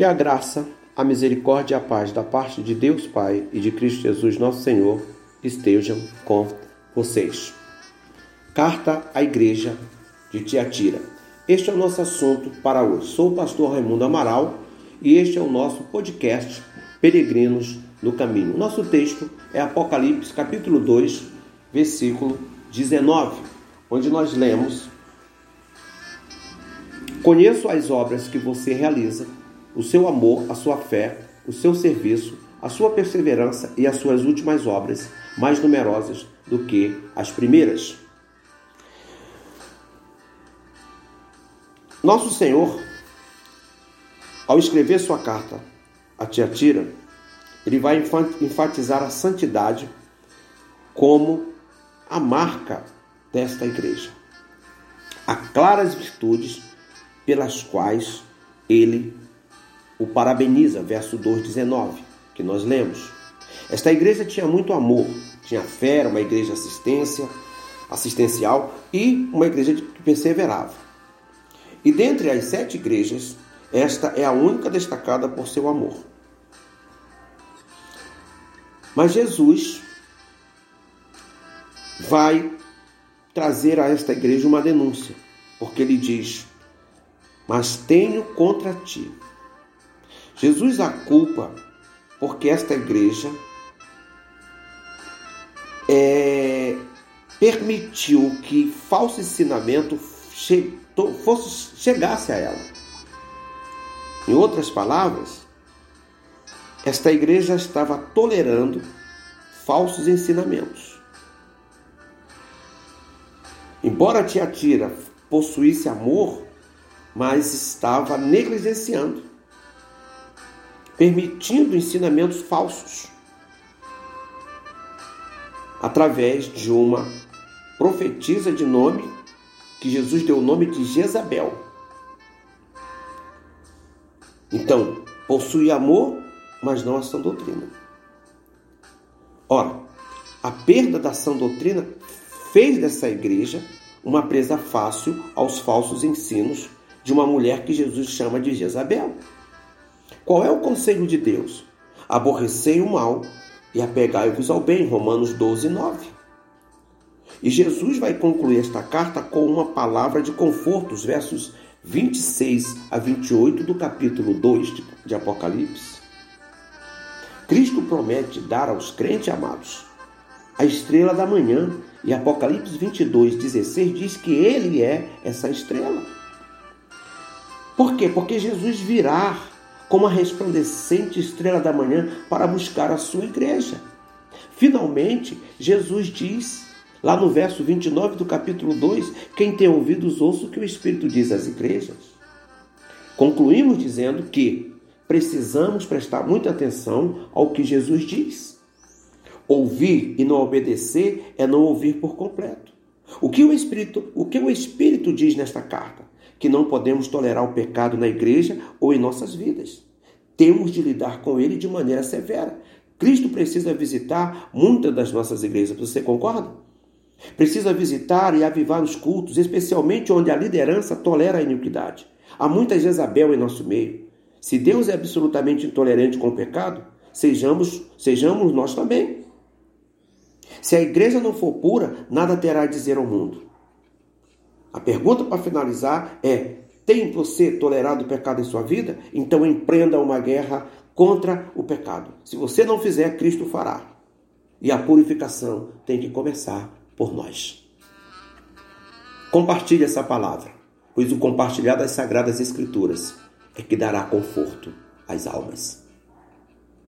Que a graça, a misericórdia e a paz da parte de Deus Pai e de Cristo Jesus, nosso Senhor, estejam com vocês. Carta à Igreja de Tiatira. Este é o nosso assunto para hoje. Sou o pastor Raimundo Amaral e este é o nosso podcast Peregrinos no Caminho. Nosso texto é Apocalipse, capítulo 2, versículo 19, onde nós lemos: Conheço as obras que você realiza, o seu amor, a sua fé, o seu serviço, a sua perseverança e as suas últimas obras, mais numerosas do que as primeiras. Nosso Senhor, ao escrever sua carta a Tiatira, ele vai enfatizar a santidade como a marca desta igreja. Há claras virtudes pelas quais ele o parabeniza, verso 2,19, que nós lemos. Esta igreja tinha muito amor, tinha fé, era uma igreja assistência, assistencial e uma igreja que perseverava. E dentre as sete igrejas, esta é a única destacada por seu amor. Mas Jesus vai trazer a esta igreja uma denúncia, porque ele diz: Mas tenho contra ti. Jesus a culpa porque esta igreja é, permitiu que falso ensinamento fosse, chegasse a ela. Em outras palavras, esta igreja estava tolerando falsos ensinamentos. Embora Tiatira possuísse amor, mas estava negligenciando, permitindo ensinamentos falsos através de uma profetisa de nome que Jesus deu o nome de Jezabel. Então, possui amor, mas não a sã doutrina. Ora, a perda da sã doutrina fez dessa igreja uma presa fácil aos falsos ensinos de uma mulher que Jesus chama de Jezabel. Qual é o conselho de Deus? Aborrecei o mal e apegai-vos ao bem. Romanos 12, 9. E Jesus vai concluir esta carta com uma palavra de conforto, os versos 26 a 28 do capítulo 2 de Apocalipse. Cristo promete dar aos crentes amados a estrela da manhã, e Apocalipse 22, 16 diz que ele é essa estrela. Por quê? Porque Jesus virá como a resplandecente estrela da manhã para buscar a sua igreja. Finalmente, Jesus diz, lá no verso 29 do capítulo 2, quem tem ouvidos ouça o que o Espírito diz às igrejas. Concluímos dizendo que precisamos prestar muita atenção ao que Jesus diz. Ouvir e não obedecer é não ouvir por completo. O que o Espírito, o que o Espírito diz nesta carta? Que não podemos tolerar o pecado na igreja ou em nossas vidas. Temos de lidar com ele de maneira severa. Cristo precisa visitar muitas das nossas igrejas. Você concorda? Precisa visitar e avivar os cultos, especialmente onde a liderança tolera a iniquidade. Há muita Jezabel em nosso meio. Se Deus é absolutamente intolerante com o pecado, sejamos, sejamos nós também. Se a igreja não for pura, nada terá a dizer ao mundo. A pergunta para finalizar é: tem você tolerado o pecado em sua vida? Então empreenda uma guerra contra o pecado. Se você não fizer, Cristo fará. E a purificação tem que começar por nós. Compartilhe essa palavra, pois o compartilhar das sagradas escrituras é que dará conforto às almas.